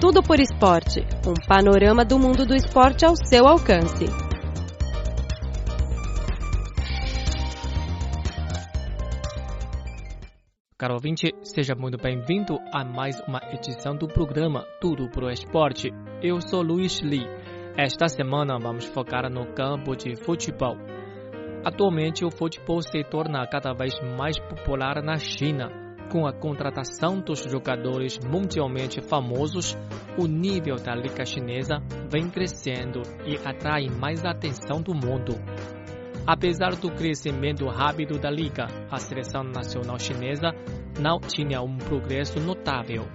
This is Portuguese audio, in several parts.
Tudo por Esporte um panorama do mundo do esporte ao seu alcance. Caro ouvinte, seja muito bem-vindo a mais uma edição do programa Tudo pro Esporte. Eu sou Luiz Lee. Esta semana vamos focar no campo de futebol. Atualmente, o futebol se torna cada vez mais popular na China. Com a contratação dos jogadores mundialmente famosos, o nível da Liga Chinesa vem crescendo e atrai mais atenção do mundo. Apesar do crescimento rápido da liga, a seleção nacional chinesa não tinha um progresso notável.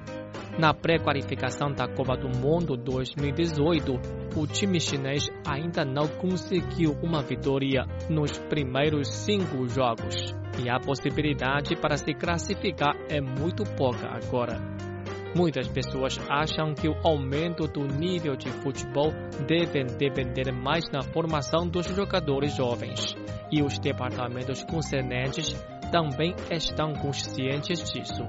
Na pré-qualificação da Copa do Mundo 2018, o time chinês ainda não conseguiu uma vitória nos primeiros cinco jogos, e a possibilidade para se classificar é muito pouca agora. Muitas pessoas acham que o aumento do nível de futebol deve depender mais na formação dos jogadores jovens, e os departamentos concernentes também estão conscientes disso.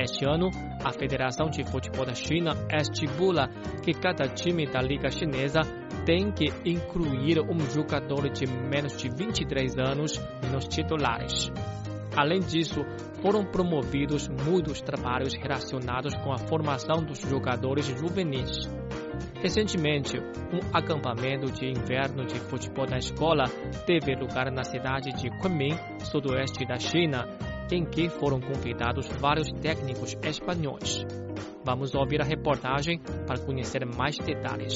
Este ano, a Federação de Futebol da China estipula que cada time da Liga Chinesa tem que incluir um jogador de menos de 23 anos nos titulares. Além disso, foram promovidos muitos trabalhos relacionados com a formação dos jogadores juvenis. Recentemente, um acampamento de inverno de futebol da escola teve lugar na cidade de Kunming, sudoeste da China, em que foram convidados vários técnicos espanhóis. Vamos ouvir a reportagem para conhecer mais detalhes.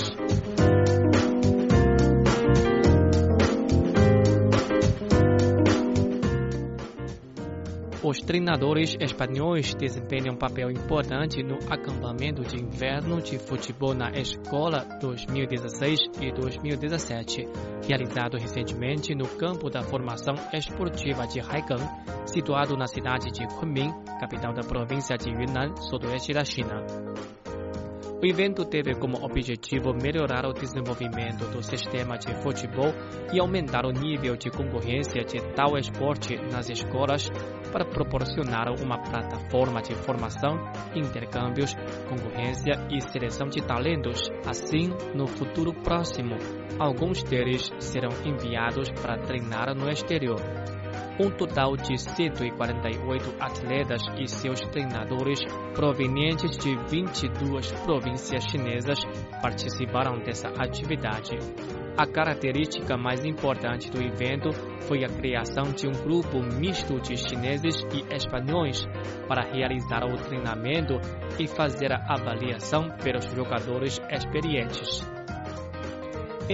Os treinadores espanhóis desempenham um papel importante no acampamento de inverno de futebol na escola 2016 e 2017, realizado recentemente no campo da formação esportiva de Haigang, situado na cidade de Kunming, capital da província de Yunnan, sudoeste da China. O evento teve como objetivo melhorar o desenvolvimento do sistema de futebol e aumentar o nível de concorrência de tal esporte nas escolas para proporcionar uma plataforma de formação, intercâmbios, concorrência e seleção de talentos. Assim, no futuro próximo, alguns deles serão enviados para treinar no exterior. Um total de 148 atletas e seus treinadores provenientes de 22 províncias chinesas participaram dessa atividade. A característica mais importante do evento foi a criação de um grupo misto de chineses e espanhóis para realizar o treinamento e fazer a avaliação pelos jogadores experientes.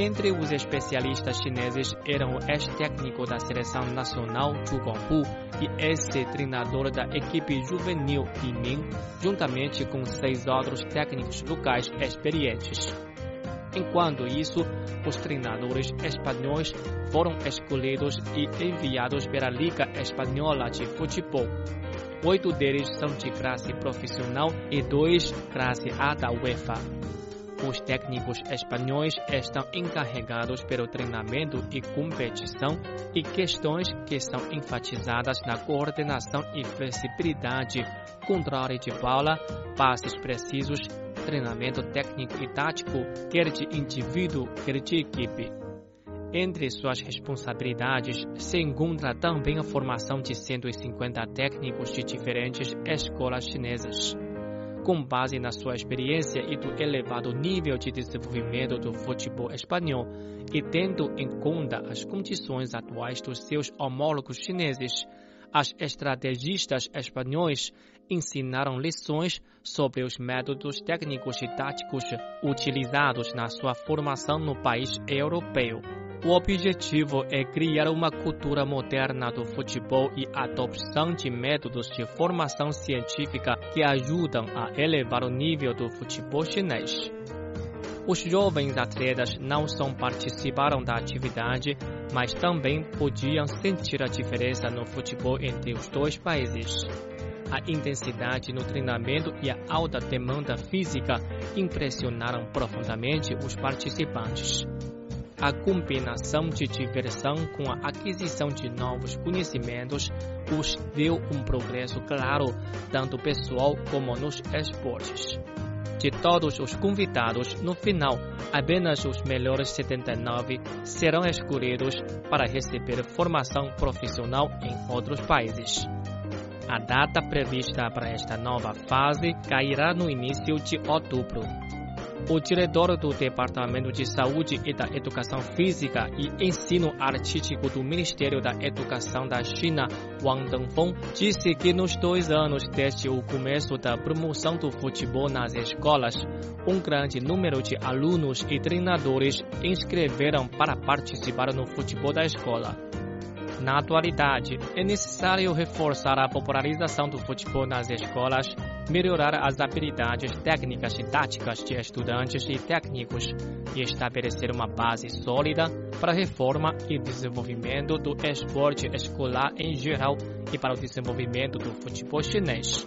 Entre os especialistas chineses eram o ex-técnico da seleção nacional Zhu Guanghu e ex-treinador da equipe juvenil Li Ming, juntamente com seis outros técnicos locais experientes. Enquanto isso, os treinadores espanhóis foram escolhidos e enviados pela Liga Espanhola de Futebol. Oito deles são de classe profissional e dois classe A da UEFA. Os técnicos espanhóis estão encarregados pelo treinamento e competição e questões que são enfatizadas na coordenação e flexibilidade, controle de bola, passes precisos, treinamento técnico e tático, quer de indivíduo, quer de equipe. Entre suas responsabilidades se encontra também a formação de 150 técnicos de diferentes escolas chinesas com base na sua experiência e do elevado nível de desenvolvimento do futebol espanhol e tendo em conta as condições atuais dos seus homólogos chineses, as estrategistas espanhóis ensinaram lições sobre os métodos técnicos e táticos utilizados na sua formação no país europeu. O objetivo é criar uma cultura moderna do futebol e a adopção de métodos de formação científica que ajudam a elevar o nível do futebol chinês. Os jovens atletas não só participaram da atividade, mas também podiam sentir a diferença no futebol entre os dois países. A intensidade no treinamento e a alta demanda física impressionaram profundamente os participantes a combinação de diversão com a aquisição de novos conhecimentos os deu um progresso claro, tanto pessoal como nos esportes. De todos os convidados, no final, apenas os melhores 79 serão escolhidos para receber formação profissional em outros países. A data prevista para esta nova fase cairá no início de outubro. O diretor do Departamento de Saúde e da Educação Física e Ensino Artístico do Ministério da Educação da China, Wang Dengfeng, disse que nos dois anos desde o começo da promoção do futebol nas escolas, um grande número de alunos e treinadores inscreveram para participar no futebol da escola. Na atualidade, é necessário reforçar a popularização do futebol nas escolas, melhorar as habilidades técnicas e táticas de estudantes e técnicos e estabelecer uma base sólida para a reforma e desenvolvimento do esporte escolar em geral e para o desenvolvimento do futebol chinês.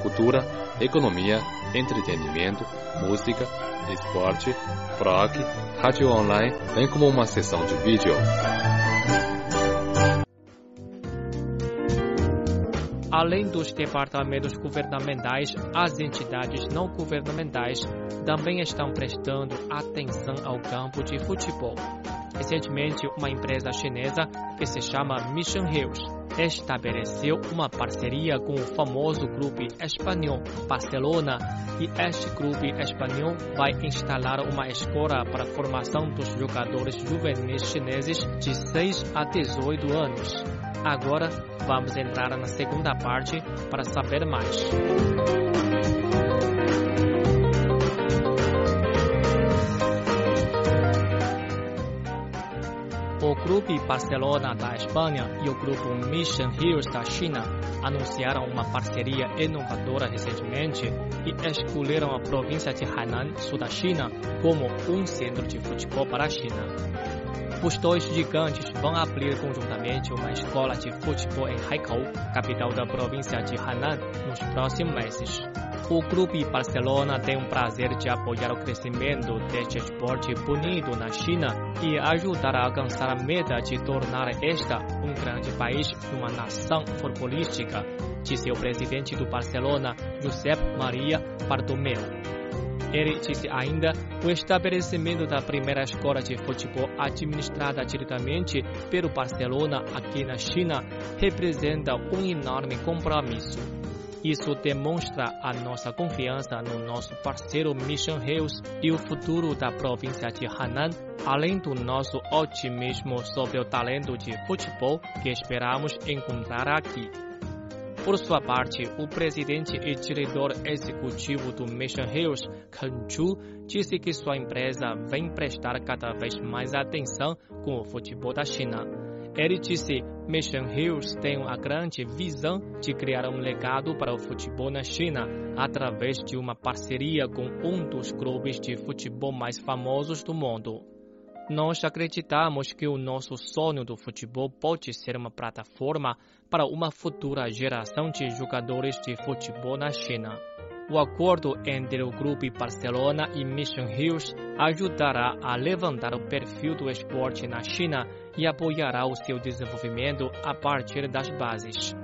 cultura, economia, entretenimento, música, esporte, blog, rádio online, bem como uma sessão de vídeo. Além dos departamentos governamentais, as entidades não governamentais também estão prestando atenção ao campo de futebol. Recentemente, uma empresa chinesa que se chama Mission Hills estabeleceu uma parceria com o famoso clube espanhol Barcelona e este clube espanhol vai instalar uma escola para a formação dos jogadores juvenis chineses de 6 a 18 anos. Agora vamos entrar na segunda parte para saber mais. O Clube Barcelona da Espanha e o Grupo Mission Hills da China anunciaram uma parceria inovadora recentemente e escolheram a província de Hainan, sul da China, como um centro de futebol para a China. Os dois gigantes vão abrir conjuntamente uma escola de futebol em Haikou, capital da província de Hainan, nos próximos meses. O Clube Barcelona tem o prazer de apoiar o crescimento deste esporte bonito na China e ajudar a alcançar a meta de tornar esta um grande país e uma nação futebolística, disse o presidente do Barcelona, Josep Maria Bartomeu. Ele disse ainda o estabelecimento da primeira escola de futebol administrada diretamente pelo Barcelona aqui na China representa um enorme compromisso. Isso demonstra a nossa confiança no nosso parceiro Mission Hills e o futuro da província de Hainan, além do nosso otimismo sobre o talento de futebol que esperamos encontrar aqui. Por sua parte, o presidente e diretor executivo do Mission Hills, Ken Chu, disse que sua empresa vem prestar cada vez mais atenção com o futebol da China. Ele disse: Mission Hills tem a grande visão de criar um legado para o futebol na China através de uma parceria com um dos clubes de futebol mais famosos do mundo. Nós acreditamos que o nosso sonho do futebol pode ser uma plataforma para uma futura geração de jogadores de futebol na China. O acordo entre o Grupo Barcelona e Mission Hills ajudará a levantar o perfil do esporte na China e apoiará o seu desenvolvimento a partir das bases.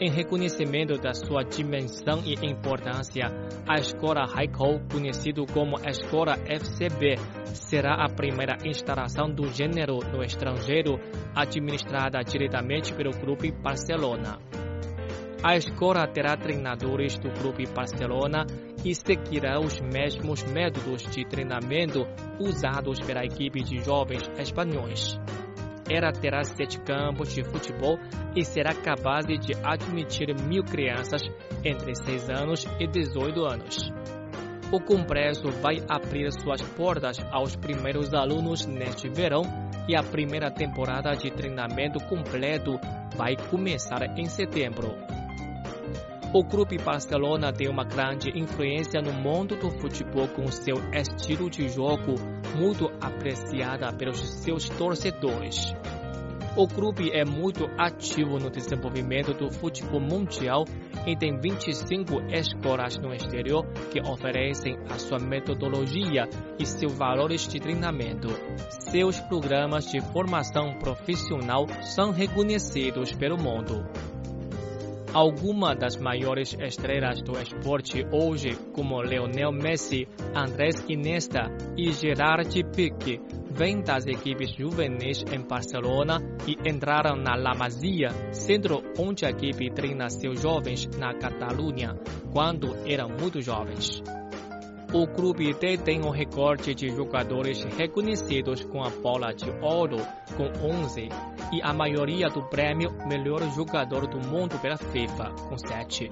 Em reconhecimento da sua dimensão e importância, a Escola Haikou, conhecida como Escola FCB, será a primeira instalação do gênero no estrangeiro, administrada diretamente pelo Grupo Barcelona. A escola terá treinadores do Clube Barcelona e seguirá os mesmos métodos de treinamento usados pela equipe de jovens espanhóis. Ela terá sete campos de futebol e será capaz de admitir mil crianças entre 6 anos e 18 anos. O complexo vai abrir suas portas aos primeiros alunos neste verão e a primeira temporada de treinamento completo vai começar em setembro. O Clube Barcelona tem uma grande influência no mundo do futebol com seu estilo de jogo muito apreciada pelos seus torcedores. O clube é muito ativo no desenvolvimento do futebol mundial e tem 25 escolas no exterior que oferecem a sua metodologia e seus valores de treinamento. Seus programas de formação profissional são reconhecidos pelo mundo. Algumas das maiores estrelas do esporte hoje, como Lionel Messi, Andrés Iniesta e Gerard Piqué, vêm das equipes juvenis em Barcelona e entraram na La Masia, centro onde a equipe treina seus jovens na Catalunha, quando eram muito jovens. O clube detém um recorde de jogadores reconhecidos com a bola de ouro, com 11, e a maioria do prêmio Melhor Jogador do Mundo pela FIFA, com 7.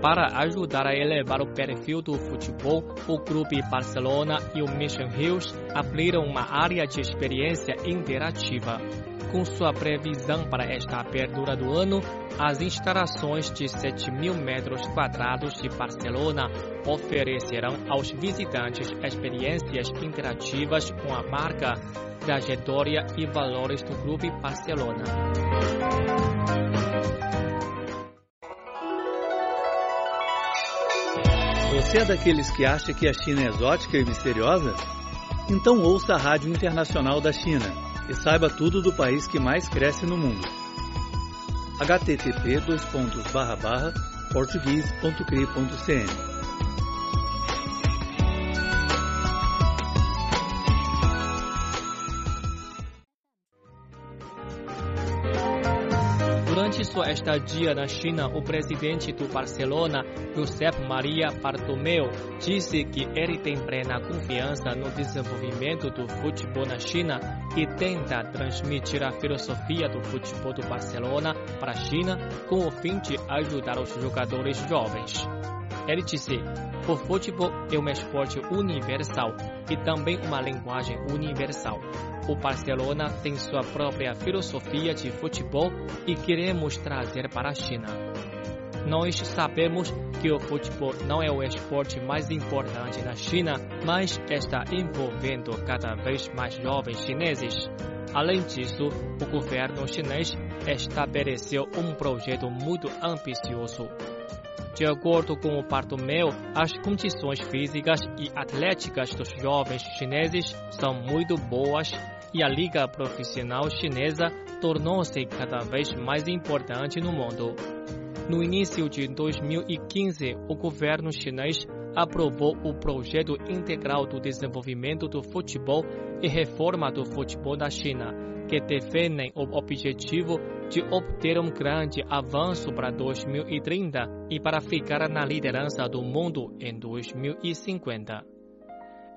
Para ajudar a elevar o perfil do futebol, o Clube Barcelona e o Mission Hills abriram uma área de experiência interativa. Com sua previsão para esta abertura do ano, as instalações de 7 mil metros quadrados de Barcelona oferecerão aos visitantes experiências interativas com a marca, trajetória e valores do Clube Barcelona. Você é daqueles que acha que a China é exótica e misteriosa? Então ouça a Rádio Internacional da China e saiba tudo do país que mais cresce no mundo. http português.cri.cn Durante sua estadia na China, o presidente do Barcelona, Josep Maria Bartomeu, disse que ele tem plena confiança no desenvolvimento do futebol na China e tenta transmitir a filosofia do futebol do Barcelona para a China com o fim de ajudar os jogadores jovens. Ele disse: o futebol é um esporte universal e também uma linguagem universal. O Barcelona tem sua própria filosofia de futebol e queremos trazer para a China. Nós sabemos que o futebol não é o esporte mais importante na China, mas está envolvendo cada vez mais jovens chineses. Além disso, o governo chinês estabeleceu um projeto muito ambicioso de acordo com o Bartomeu, as condições físicas e atléticas dos jovens chineses são muito boas e a liga profissional chinesa tornou-se cada vez mais importante no mundo. No início de 2015, o governo chinês aprovou o projeto integral do desenvolvimento do futebol e reforma do futebol da China, que defendem o objetivo de obter um grande avanço para 2030 e para ficar na liderança do mundo em 2050.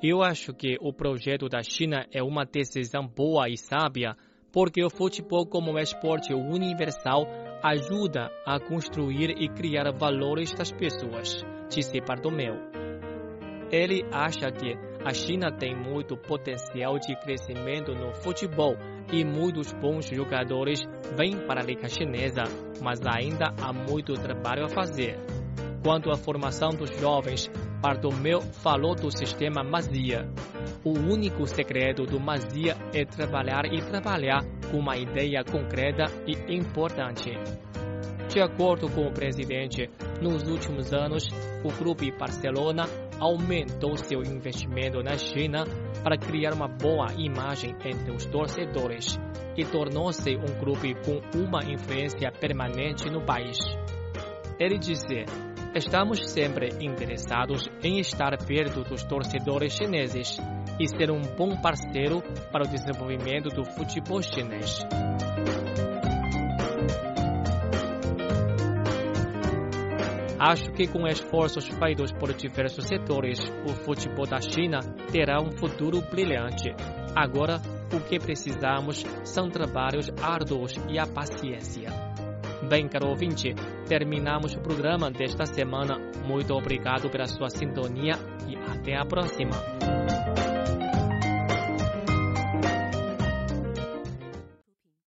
Eu acho que o projeto da China é uma decisão boa e sábia, porque o futebol como esporte universal ajuda a construir e criar valores das pessoas, disse Bartomeu. Ele acha que a China tem muito potencial de crescimento no futebol e muitos bons jogadores vêm para a Liga Chinesa, mas ainda há muito trabalho a fazer. Quanto à formação dos jovens, Bartomeu falou do sistema Mazia. O único segredo do Mazia é trabalhar e trabalhar com uma ideia concreta e importante. De acordo com o presidente, nos últimos anos, o Clube Barcelona aumentou seu investimento na China para criar uma boa imagem entre os torcedores e tornou-se um clube com uma influência permanente no país. Ele disse: Estamos sempre interessados em estar perto dos torcedores chineses e ser um bom parceiro para o desenvolvimento do futebol chinês. Acho que com esforços feitos por diversos setores, o futebol da China terá um futuro brilhante. Agora, o que precisamos são trabalhos árduos e a paciência. Bem, caro ouvinte, terminamos o programa desta semana. Muito obrigado pela sua sintonia e até a próxima.